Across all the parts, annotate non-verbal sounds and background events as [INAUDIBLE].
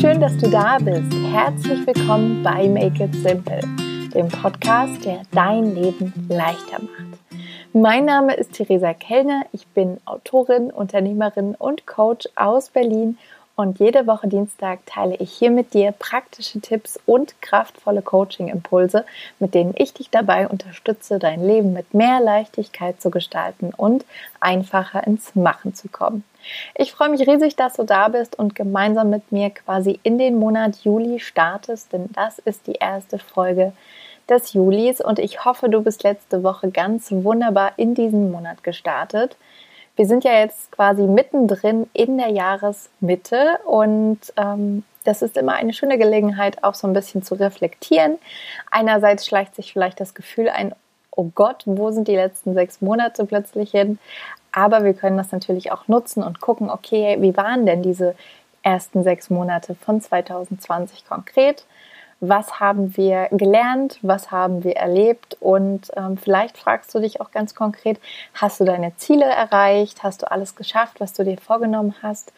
schön, dass du da bist. Herzlich willkommen bei Make It Simple, dem Podcast, der dein Leben leichter macht. Mein Name ist Theresa Kellner. Ich bin Autorin, Unternehmerin und Coach aus Berlin und jede Woche Dienstag teile ich hier mit dir praktische Tipps und kraftvolle Coaching-Impulse, mit denen ich dich dabei unterstütze, dein Leben mit mehr Leichtigkeit zu gestalten und einfacher ins Machen zu kommen. Ich freue mich riesig, dass du da bist und gemeinsam mit mir quasi in den Monat Juli startest, denn das ist die erste Folge des Julis und ich hoffe, du bist letzte Woche ganz wunderbar in diesen Monat gestartet. Wir sind ja jetzt quasi mittendrin in der Jahresmitte und ähm, das ist immer eine schöne Gelegenheit, auch so ein bisschen zu reflektieren. Einerseits schleicht sich vielleicht das Gefühl ein, oh Gott, wo sind die letzten sechs Monate plötzlich hin? Aber wir können das natürlich auch nutzen und gucken, okay, wie waren denn diese ersten sechs Monate von 2020 konkret? Was haben wir gelernt, was haben wir erlebt? Und ähm, vielleicht fragst du dich auch ganz konkret, hast du deine Ziele erreicht, hast du alles geschafft, was du dir vorgenommen hast?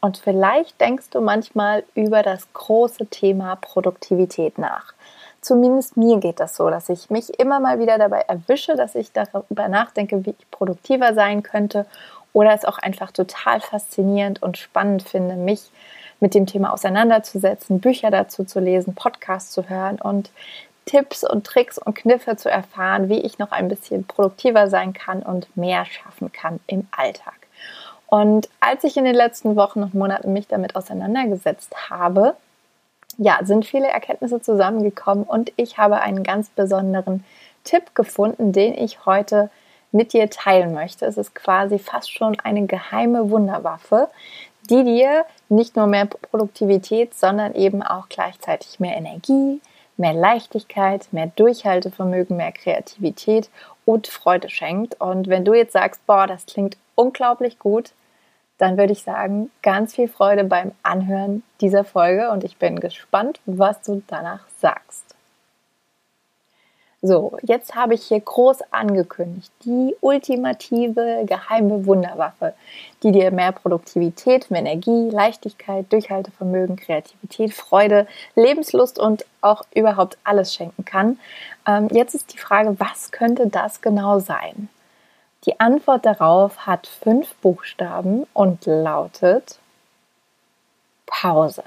Und vielleicht denkst du manchmal über das große Thema Produktivität nach. Zumindest mir geht das so, dass ich mich immer mal wieder dabei erwische, dass ich darüber nachdenke, wie ich produktiver sein könnte oder es auch einfach total faszinierend und spannend finde, mich mit dem Thema auseinanderzusetzen, Bücher dazu zu lesen, Podcasts zu hören und Tipps und Tricks und Kniffe zu erfahren, wie ich noch ein bisschen produktiver sein kann und mehr schaffen kann im Alltag. Und als ich in den letzten Wochen und Monaten mich damit auseinandergesetzt habe, ja, sind viele Erkenntnisse zusammengekommen und ich habe einen ganz besonderen Tipp gefunden, den ich heute mit dir teilen möchte. Es ist quasi fast schon eine geheime Wunderwaffe, die dir nicht nur mehr Produktivität, sondern eben auch gleichzeitig mehr Energie, mehr Leichtigkeit, mehr Durchhaltevermögen, mehr Kreativität und Freude schenkt. Und wenn du jetzt sagst, boah, das klingt unglaublich gut, dann würde ich sagen, ganz viel Freude beim Anhören dieser Folge und ich bin gespannt, was du danach sagst. So, jetzt habe ich hier groß angekündigt, die ultimative geheime Wunderwaffe, die dir mehr Produktivität, mehr Energie, Leichtigkeit, Durchhaltevermögen, Kreativität, Freude, Lebenslust und auch überhaupt alles schenken kann. Ähm, jetzt ist die Frage, was könnte das genau sein? Die Antwort darauf hat fünf Buchstaben und lautet Pause.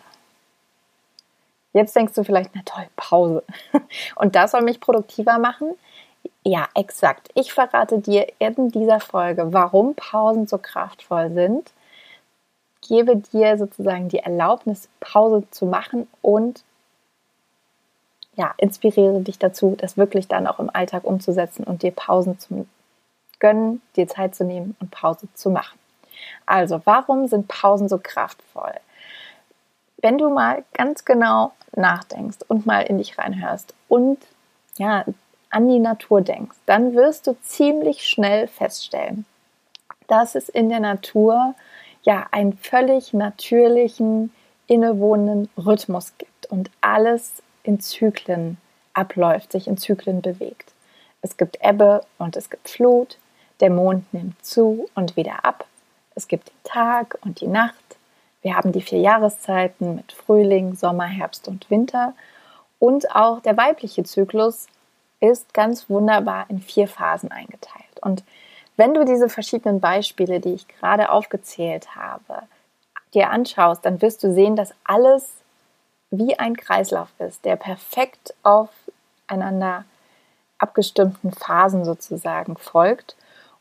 Jetzt denkst du vielleicht, na toll, Pause. [LAUGHS] Und das soll mich produktiver machen? Ja, exakt. Ich verrate dir in dieser Folge, warum Pausen so kraftvoll sind, gebe dir sozusagen die Erlaubnis, Pause zu machen und ja, inspiriere dich dazu, das wirklich dann auch im Alltag umzusetzen und dir Pausen zu gönnen, dir Zeit zu nehmen und Pause zu machen. Also, warum sind Pausen so kraftvoll? Wenn du mal ganz genau nachdenkst und mal in dich reinhörst und ja, an die Natur denkst, dann wirst du ziemlich schnell feststellen, dass es in der Natur ja einen völlig natürlichen, innewohnenden Rhythmus gibt und alles in Zyklen abläuft, sich in Zyklen bewegt. Es gibt Ebbe und es gibt Flut, der Mond nimmt zu und wieder ab, es gibt den Tag und die Nacht, wir haben die vier Jahreszeiten mit Frühling, Sommer, Herbst und Winter. Und auch der weibliche Zyklus ist ganz wunderbar in vier Phasen eingeteilt. Und wenn du diese verschiedenen Beispiele, die ich gerade aufgezählt habe, dir anschaust, dann wirst du sehen, dass alles wie ein Kreislauf ist, der perfekt aufeinander abgestimmten Phasen sozusagen folgt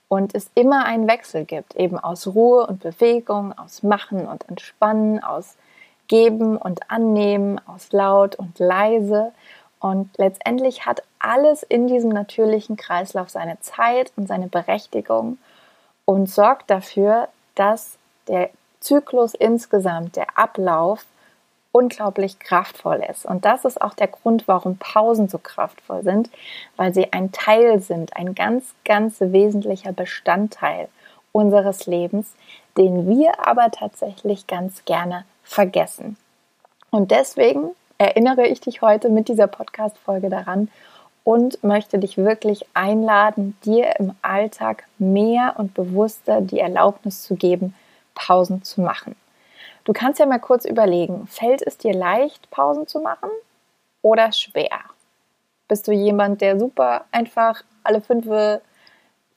und es immer einen Wechsel gibt, eben aus Ruhe und Bewegung, aus Machen und Entspannen, aus Geben und Annehmen, aus laut und leise. Und letztendlich hat alles in diesem natürlichen Kreislauf seine Zeit und seine Berechtigung und sorgt dafür, dass der Zyklus insgesamt, der Ablauf unglaublich kraftvoll ist. Und das ist auch der Grund, warum Pausen so kraftvoll sind, weil sie ein Teil sind, ein ganz, ganz wesentlicher Bestandteil unseres Lebens, den wir aber tatsächlich ganz gerne vergessen. Und deswegen erinnere ich dich heute mit dieser Podcast-Folge daran und möchte dich wirklich einladen, dir im Alltag mehr und bewusster die Erlaubnis zu geben, Pausen zu machen. Du kannst ja mal kurz überlegen, fällt es dir leicht, Pausen zu machen oder schwer? Bist du jemand, der super einfach alle fünf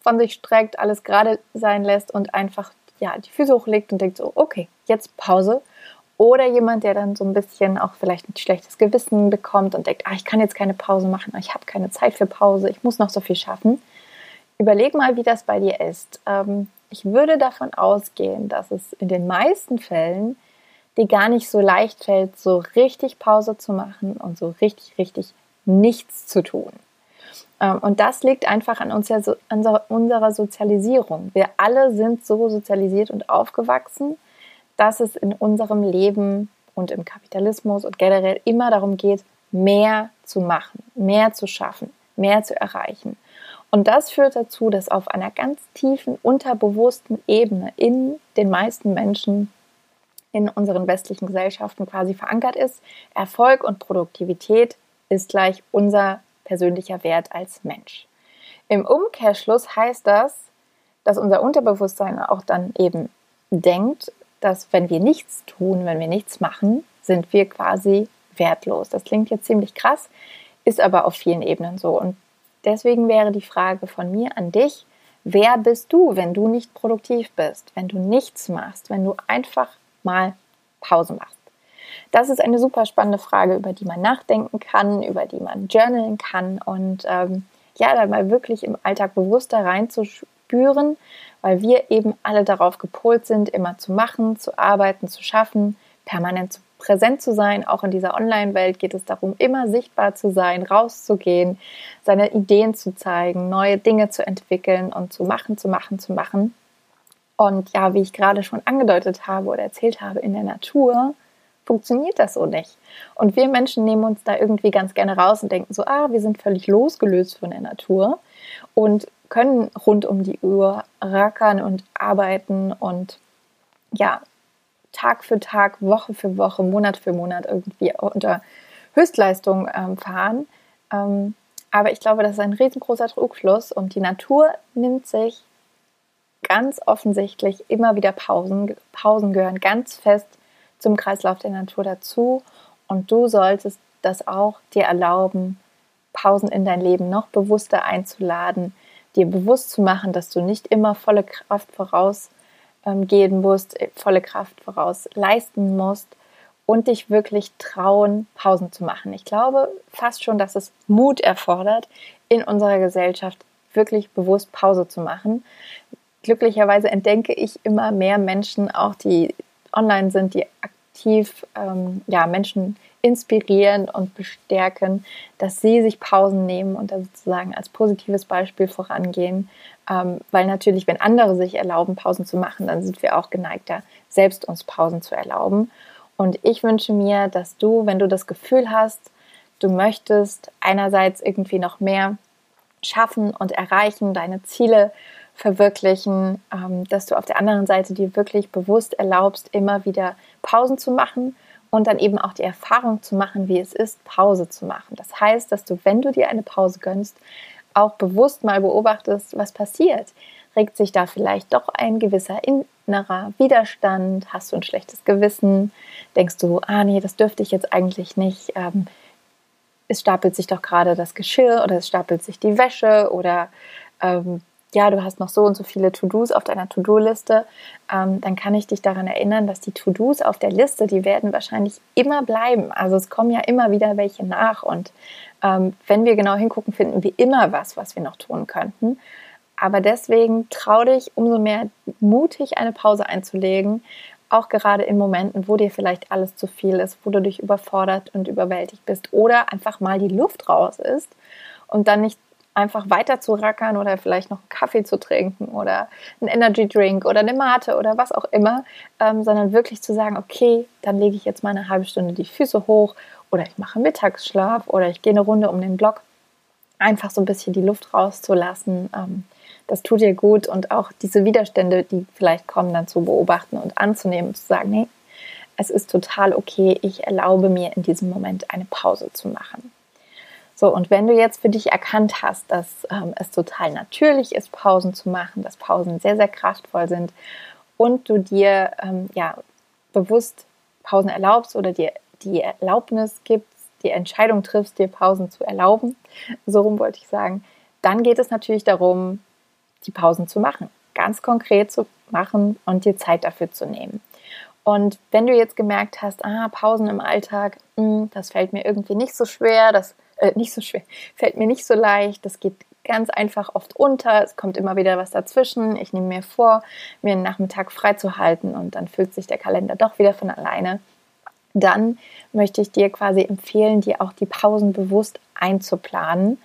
von sich streckt, alles gerade sein lässt und einfach ja, die Füße hochlegt und denkt so, okay, jetzt Pause. Oder jemand, der dann so ein bisschen auch vielleicht ein schlechtes Gewissen bekommt und denkt, ah, ich kann jetzt keine Pause machen, ich habe keine Zeit für Pause, ich muss noch so viel schaffen. Überleg mal, wie das bei dir ist. Ähm, ich würde davon ausgehen, dass es in den meisten Fällen dir gar nicht so leicht fällt, so richtig Pause zu machen und so richtig, richtig nichts zu tun. Ähm, und das liegt einfach an, uns, an unserer Sozialisierung. Wir alle sind so sozialisiert und aufgewachsen, dass es in unserem Leben und im Kapitalismus und generell immer darum geht, mehr zu machen, mehr zu schaffen, mehr zu erreichen. Und das führt dazu, dass auf einer ganz tiefen, unterbewussten Ebene in den meisten Menschen in unseren westlichen Gesellschaften quasi verankert ist, Erfolg und Produktivität ist gleich unser persönlicher Wert als Mensch. Im Umkehrschluss heißt das, dass unser Unterbewusstsein auch dann eben denkt, dass wenn wir nichts tun, wenn wir nichts machen, sind wir quasi wertlos. Das klingt jetzt ziemlich krass, ist aber auf vielen Ebenen so. Und deswegen wäre die Frage von mir an dich, wer bist du, wenn du nicht produktiv bist, wenn du nichts machst, wenn du einfach mal Pause machst? Das ist eine super spannende Frage, über die man nachdenken kann, über die man journalen kann und ähm, ja, da mal wirklich im Alltag bewusster reinzuspüren, weil wir eben alle darauf gepolt sind, immer zu machen, zu arbeiten, zu schaffen, permanent präsent zu sein. Auch in dieser Online-Welt geht es darum, immer sichtbar zu sein, rauszugehen, seine Ideen zu zeigen, neue Dinge zu entwickeln und zu machen, zu machen, zu machen. Und ja, wie ich gerade schon angedeutet habe oder erzählt habe, in der Natur funktioniert das so nicht. Und wir Menschen nehmen uns da irgendwie ganz gerne raus und denken so, ah, wir sind völlig losgelöst von der Natur und können rund um die Uhr rackern und arbeiten und ja, Tag für Tag, Woche für Woche, Monat für Monat irgendwie unter Höchstleistung ähm, fahren. Ähm, aber ich glaube, das ist ein riesengroßer Trugschluss und die Natur nimmt sich ganz offensichtlich immer wieder Pausen. Pausen gehören ganz fest zum Kreislauf der Natur dazu und du solltest das auch dir erlauben, Pausen in dein Leben noch bewusster einzuladen, dir bewusst zu machen, dass du nicht immer volle Kraft voraus gehen musst, äh, volle Kraft voraus leisten musst und dich wirklich trauen, Pausen zu machen. Ich glaube fast schon, dass es Mut erfordert, in unserer Gesellschaft wirklich bewusst Pause zu machen. Glücklicherweise entdenke ich immer mehr Menschen, auch die online sind, die aktiv ähm, ja, Menschen inspirieren und bestärken, dass sie sich Pausen nehmen und da sozusagen als positives Beispiel vorangehen. Ähm, weil natürlich, wenn andere sich erlauben, Pausen zu machen, dann sind wir auch geneigter, selbst uns Pausen zu erlauben. Und ich wünsche mir, dass du, wenn du das Gefühl hast, du möchtest einerseits irgendwie noch mehr schaffen und erreichen, deine Ziele verwirklichen, ähm, dass du auf der anderen Seite dir wirklich bewusst erlaubst, immer wieder Pausen zu machen und dann eben auch die Erfahrung zu machen, wie es ist, Pause zu machen. Das heißt, dass du, wenn du dir eine Pause gönnst, auch bewusst mal beobachtest, was passiert. Regt sich da vielleicht doch ein gewisser innerer Widerstand? Hast du ein schlechtes Gewissen? Denkst du, ah nee, das dürfte ich jetzt eigentlich nicht? Ähm, es stapelt sich doch gerade das Geschirr oder es stapelt sich die Wäsche oder ähm, ja, du hast noch so und so viele To-Dos auf deiner To-Do-Liste, ähm, dann kann ich dich daran erinnern, dass die To-Dos auf der Liste, die werden wahrscheinlich immer bleiben. Also es kommen ja immer wieder welche nach und ähm, wenn wir genau hingucken, finden wir immer was, was wir noch tun könnten. Aber deswegen trau dich umso mehr mutig eine Pause einzulegen, auch gerade in Momenten, wo dir vielleicht alles zu viel ist, wo du dich überfordert und überwältigt bist oder einfach mal die Luft raus ist und dann nicht einfach weiter zu rackern oder vielleicht noch einen Kaffee zu trinken oder einen Energy Drink oder eine Mate oder was auch immer, ähm, sondern wirklich zu sagen, okay, dann lege ich jetzt mal eine halbe Stunde die Füße hoch oder ich mache Mittagsschlaf oder ich gehe eine Runde um den Block. Einfach so ein bisschen die Luft rauszulassen. Ähm, das tut dir gut und auch diese Widerstände, die vielleicht kommen, dann zu beobachten und anzunehmen und zu sagen, nee, es ist total okay, ich erlaube mir in diesem Moment eine Pause zu machen. So, und wenn du jetzt für dich erkannt hast, dass ähm, es total natürlich ist, Pausen zu machen, dass Pausen sehr, sehr kraftvoll sind und du dir ähm, ja bewusst Pausen erlaubst oder dir die Erlaubnis gibst, die Entscheidung triffst, dir Pausen zu erlauben, so rum wollte ich sagen, dann geht es natürlich darum, die Pausen zu machen, ganz konkret zu machen und dir Zeit dafür zu nehmen. Und wenn du jetzt gemerkt hast, ah, Pausen im Alltag, mh, hm, das fällt mir irgendwie nicht so schwer, das äh, nicht so schwer, fällt mir nicht so leicht, das geht ganz einfach oft unter, es kommt immer wieder was dazwischen. Ich nehme mir vor, mir einen Nachmittag freizuhalten und dann füllt sich der Kalender doch wieder von alleine. Dann möchte ich dir quasi empfehlen, dir auch die Pausen bewusst einzuplanen.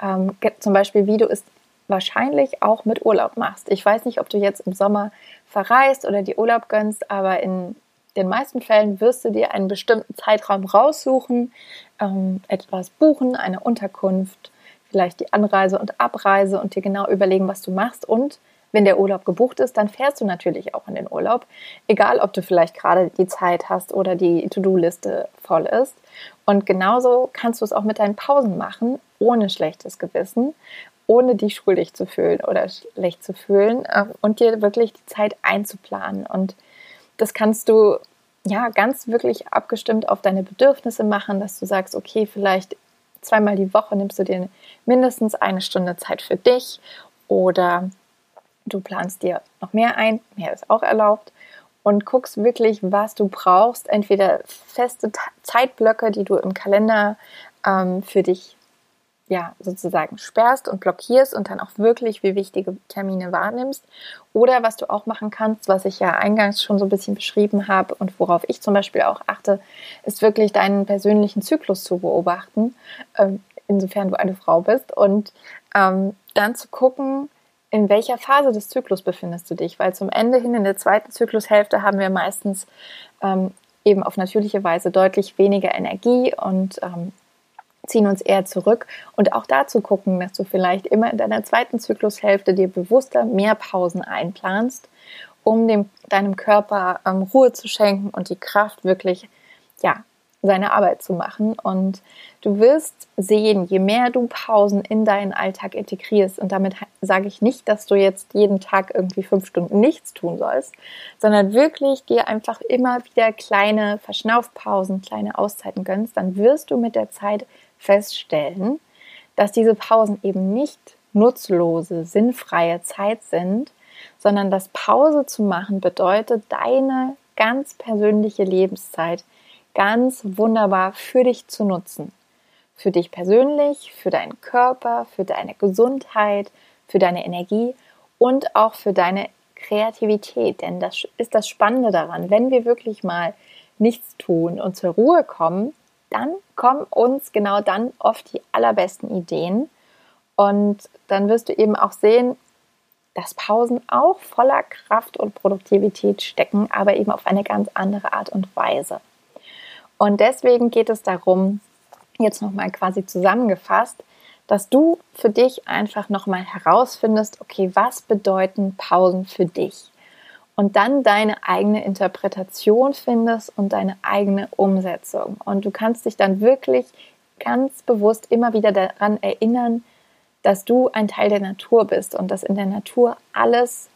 Ähm, zum Beispiel, wie du es wahrscheinlich auch mit Urlaub machst. Ich weiß nicht, ob du jetzt im Sommer verreist oder die Urlaub gönnst, aber in den meisten Fällen wirst du dir einen bestimmten Zeitraum raussuchen, ähm, etwas buchen, eine Unterkunft, vielleicht die Anreise und Abreise und dir genau überlegen, was du machst. Und wenn der Urlaub gebucht ist, dann fährst du natürlich auch in den Urlaub, egal ob du vielleicht gerade die Zeit hast oder die To-Do-Liste voll ist. Und genauso kannst du es auch mit deinen Pausen machen, ohne schlechtes Gewissen, ohne dich schuldig zu fühlen oder schlecht zu fühlen ähm, und dir wirklich die Zeit einzuplanen. Und das kannst du ja ganz wirklich abgestimmt auf deine Bedürfnisse machen, dass du sagst, okay, vielleicht zweimal die Woche nimmst du dir mindestens eine Stunde Zeit für dich oder du planst dir noch mehr ein, mehr ist auch erlaubt und guckst wirklich, was du brauchst. Entweder feste Zeitblöcke, die du im Kalender ähm, für dich ja, sozusagen sperrst und blockierst und dann auch wirklich wie wichtige Termine wahrnimmst. Oder was du auch machen kannst, was ich ja eingangs schon so ein bisschen beschrieben habe und worauf ich zum Beispiel auch achte, ist wirklich deinen persönlichen Zyklus zu beobachten, ähm, insofern du eine Frau bist und ähm, dann zu gucken, in welcher Phase des Zyklus befindest du dich, weil zum Ende hin in der zweiten Zyklushälfte haben wir meistens ähm, eben auf natürliche Weise deutlich weniger Energie und ziehen uns eher zurück und auch dazu gucken, dass du vielleicht immer in deiner zweiten Zyklushälfte dir bewusster mehr Pausen einplanst, um dem, deinem Körper ähm, Ruhe zu schenken und die Kraft wirklich, ja, seine Arbeit zu machen. Und du wirst sehen, je mehr du Pausen in deinen Alltag integrierst, und damit sage ich nicht, dass du jetzt jeden Tag irgendwie fünf Stunden nichts tun sollst, sondern wirklich dir einfach immer wieder kleine Verschnaufpausen, kleine Auszeiten gönnst, dann wirst du mit der Zeit feststellen, dass diese Pausen eben nicht nutzlose, sinnfreie Zeit sind, sondern dass Pause zu machen bedeutet, deine ganz persönliche Lebenszeit ganz wunderbar für dich zu nutzen. Für dich persönlich, für deinen Körper, für deine Gesundheit, für deine Energie und auch für deine Kreativität. Denn das ist das Spannende daran. Wenn wir wirklich mal nichts tun und zur Ruhe kommen, dann kommen uns genau dann oft die allerbesten Ideen. Und dann wirst du eben auch sehen, dass Pausen auch voller Kraft und Produktivität stecken, aber eben auf eine ganz andere Art und Weise. Und deswegen geht es darum, jetzt nochmal quasi zusammengefasst, dass du für dich einfach nochmal herausfindest, okay, was bedeuten Pausen für dich? Und dann deine eigene Interpretation findest und deine eigene Umsetzung. Und du kannst dich dann wirklich ganz bewusst immer wieder daran erinnern, dass du ein Teil der Natur bist und dass in der Natur alles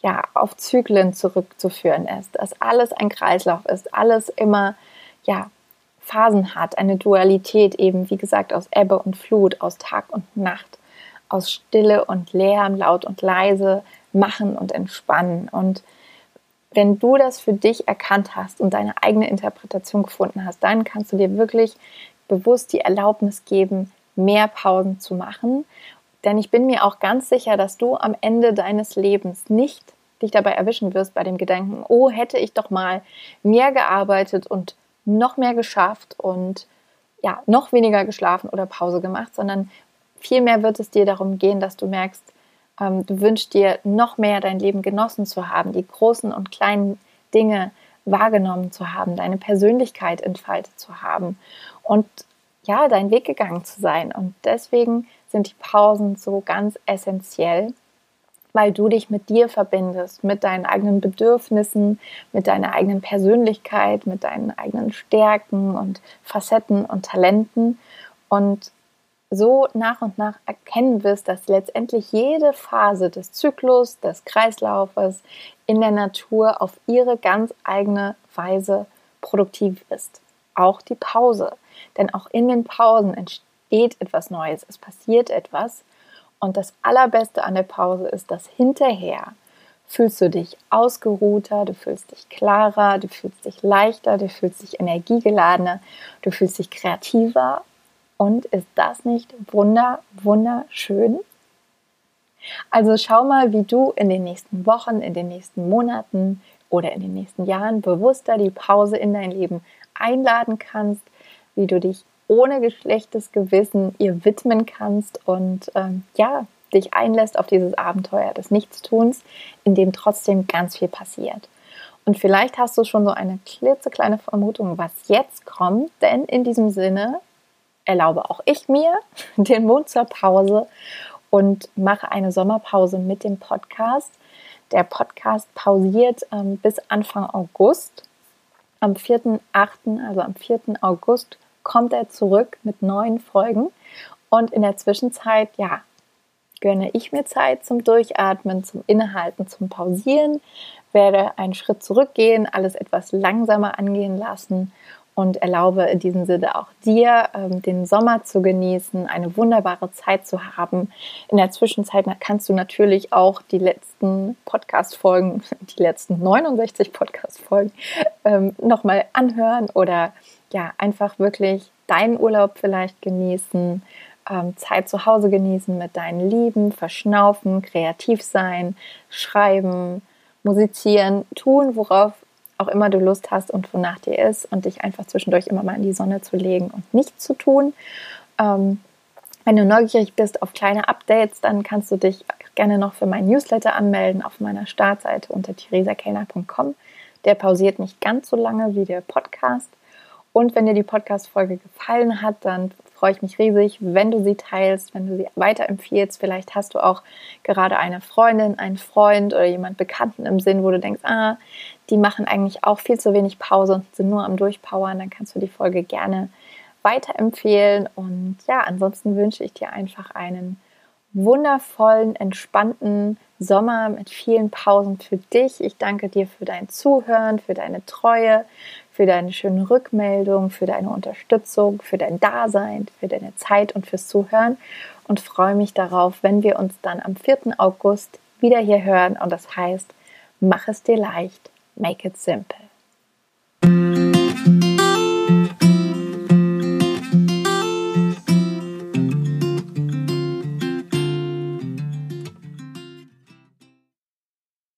ja auf Zyklen zurückzuführen ist, dass alles ein Kreislauf ist, alles immer ja Phasen hat, eine Dualität eben, wie gesagt, aus Ebbe und Flut, aus Tag und Nacht, aus Stille und Lärm, laut und leise, machen und entspannen und wenn du das für dich erkannt hast und deine eigene Interpretation gefunden hast, dann kannst du dir wirklich bewusst die Erlaubnis geben, mehr Pausen zu machen. Denn ich bin mir auch ganz sicher, dass du am Ende deines Lebens nicht dich dabei erwischen wirst bei dem Gedanken, oh, hätte ich doch mal mehr gearbeitet und noch mehr geschafft und ja, noch weniger geschlafen oder Pause gemacht, sondern vielmehr wird es dir darum gehen, dass du merkst, ähm, du wünschst dir noch mehr dein Leben genossen zu haben, die großen und kleinen Dinge wahrgenommen zu haben, deine Persönlichkeit entfaltet zu haben und ja, deinen Weg gegangen zu sein. Und deswegen sind die Pausen so ganz essentiell, weil du dich mit dir verbindest, mit deinen eigenen Bedürfnissen, mit deiner eigenen Persönlichkeit, mit deinen eigenen Stärken und Facetten und Talenten. Und so nach und nach erkennen wirst, dass letztendlich jede Phase des Zyklus, des Kreislaufes in der Natur auf ihre ganz eigene Weise produktiv ist. Auch die Pause. Denn auch in den Pausen entsteht etwas Neues, es passiert etwas. Und das Allerbeste an der Pause ist, dass hinterher fühlst du dich ausgeruhter, du fühlst dich klarer, du fühlst dich leichter, du fühlst dich energiegeladener, du fühlst dich kreativer. Und ist das nicht wunder, wunderschön? Also schau mal, wie du in den nächsten Wochen, in den nächsten Monaten oder in den nächsten Jahren bewusster die Pause in dein Leben einladen kannst, wie du dich ohne geschlechtes Gewissen ihr widmen kannst und ähm, ja, dich einlässt auf dieses Abenteuer des Nichtstuns, in dem trotzdem ganz viel passiert. Und vielleicht hast du schon so eine klitzekleine Vermutung, was jetzt kommt, denn in diesem Sinne erlaube auch ich mir [LAUGHS] den Mund zur Pause und mache eine Sommerpause mit dem Podcast. Der Podcast pausiert ähm, bis Anfang August. Am 4.8., also am 4. August, kommt er zurück mit neuen Folgen. Und in der Zwischenzeit, ja, gönne ich mir Zeit zum Durchatmen, zum Innehalten, zum Pausieren, werde einen Schritt zurückgehen, alles etwas langsamer angehen lassen und erlaube in diesem Sinne auch dir, ähm, den Sommer zu genießen, eine wunderbare Zeit zu haben. In der Zwischenzeit kannst du natürlich auch die letzten Podcast-Folgen, [LAUGHS] die letzten 69 Podcast-Folgen ähm, nochmal anhören oder ja, einfach wirklich deinen Urlaub vielleicht genießen ähm, Zeit zu Hause genießen mit deinen Lieben, verschnaufen, kreativ sein, schreiben, musizieren, tun, worauf auch immer du Lust hast und wonach dir ist und dich einfach zwischendurch immer mal in die Sonne zu legen und nichts zu tun. Ähm, wenn du neugierig bist auf kleine Updates, dann kannst du dich gerne noch für meinen Newsletter anmelden auf meiner Startseite unter theresakellner.com. Der pausiert nicht ganz so lange wie der Podcast. Und wenn dir die Podcast-Folge gefallen hat, dann freue ich mich riesig, wenn du sie teilst, wenn du sie weiterempfiehlst. Vielleicht hast du auch gerade eine Freundin, einen Freund oder jemand Bekannten im Sinn, wo du denkst, ah, die machen eigentlich auch viel zu wenig Pause und sind nur am Durchpowern. Dann kannst du die Folge gerne weiterempfehlen. Und ja, ansonsten wünsche ich dir einfach einen wundervollen, entspannten Sommer mit vielen Pausen für dich. Ich danke dir für dein Zuhören, für deine Treue, für deine schönen Rückmeldungen, für deine Unterstützung, für dein Dasein, für deine Zeit und fürs Zuhören und freue mich darauf, wenn wir uns dann am 4. August wieder hier hören und das heißt, mach es dir leicht, make it simple.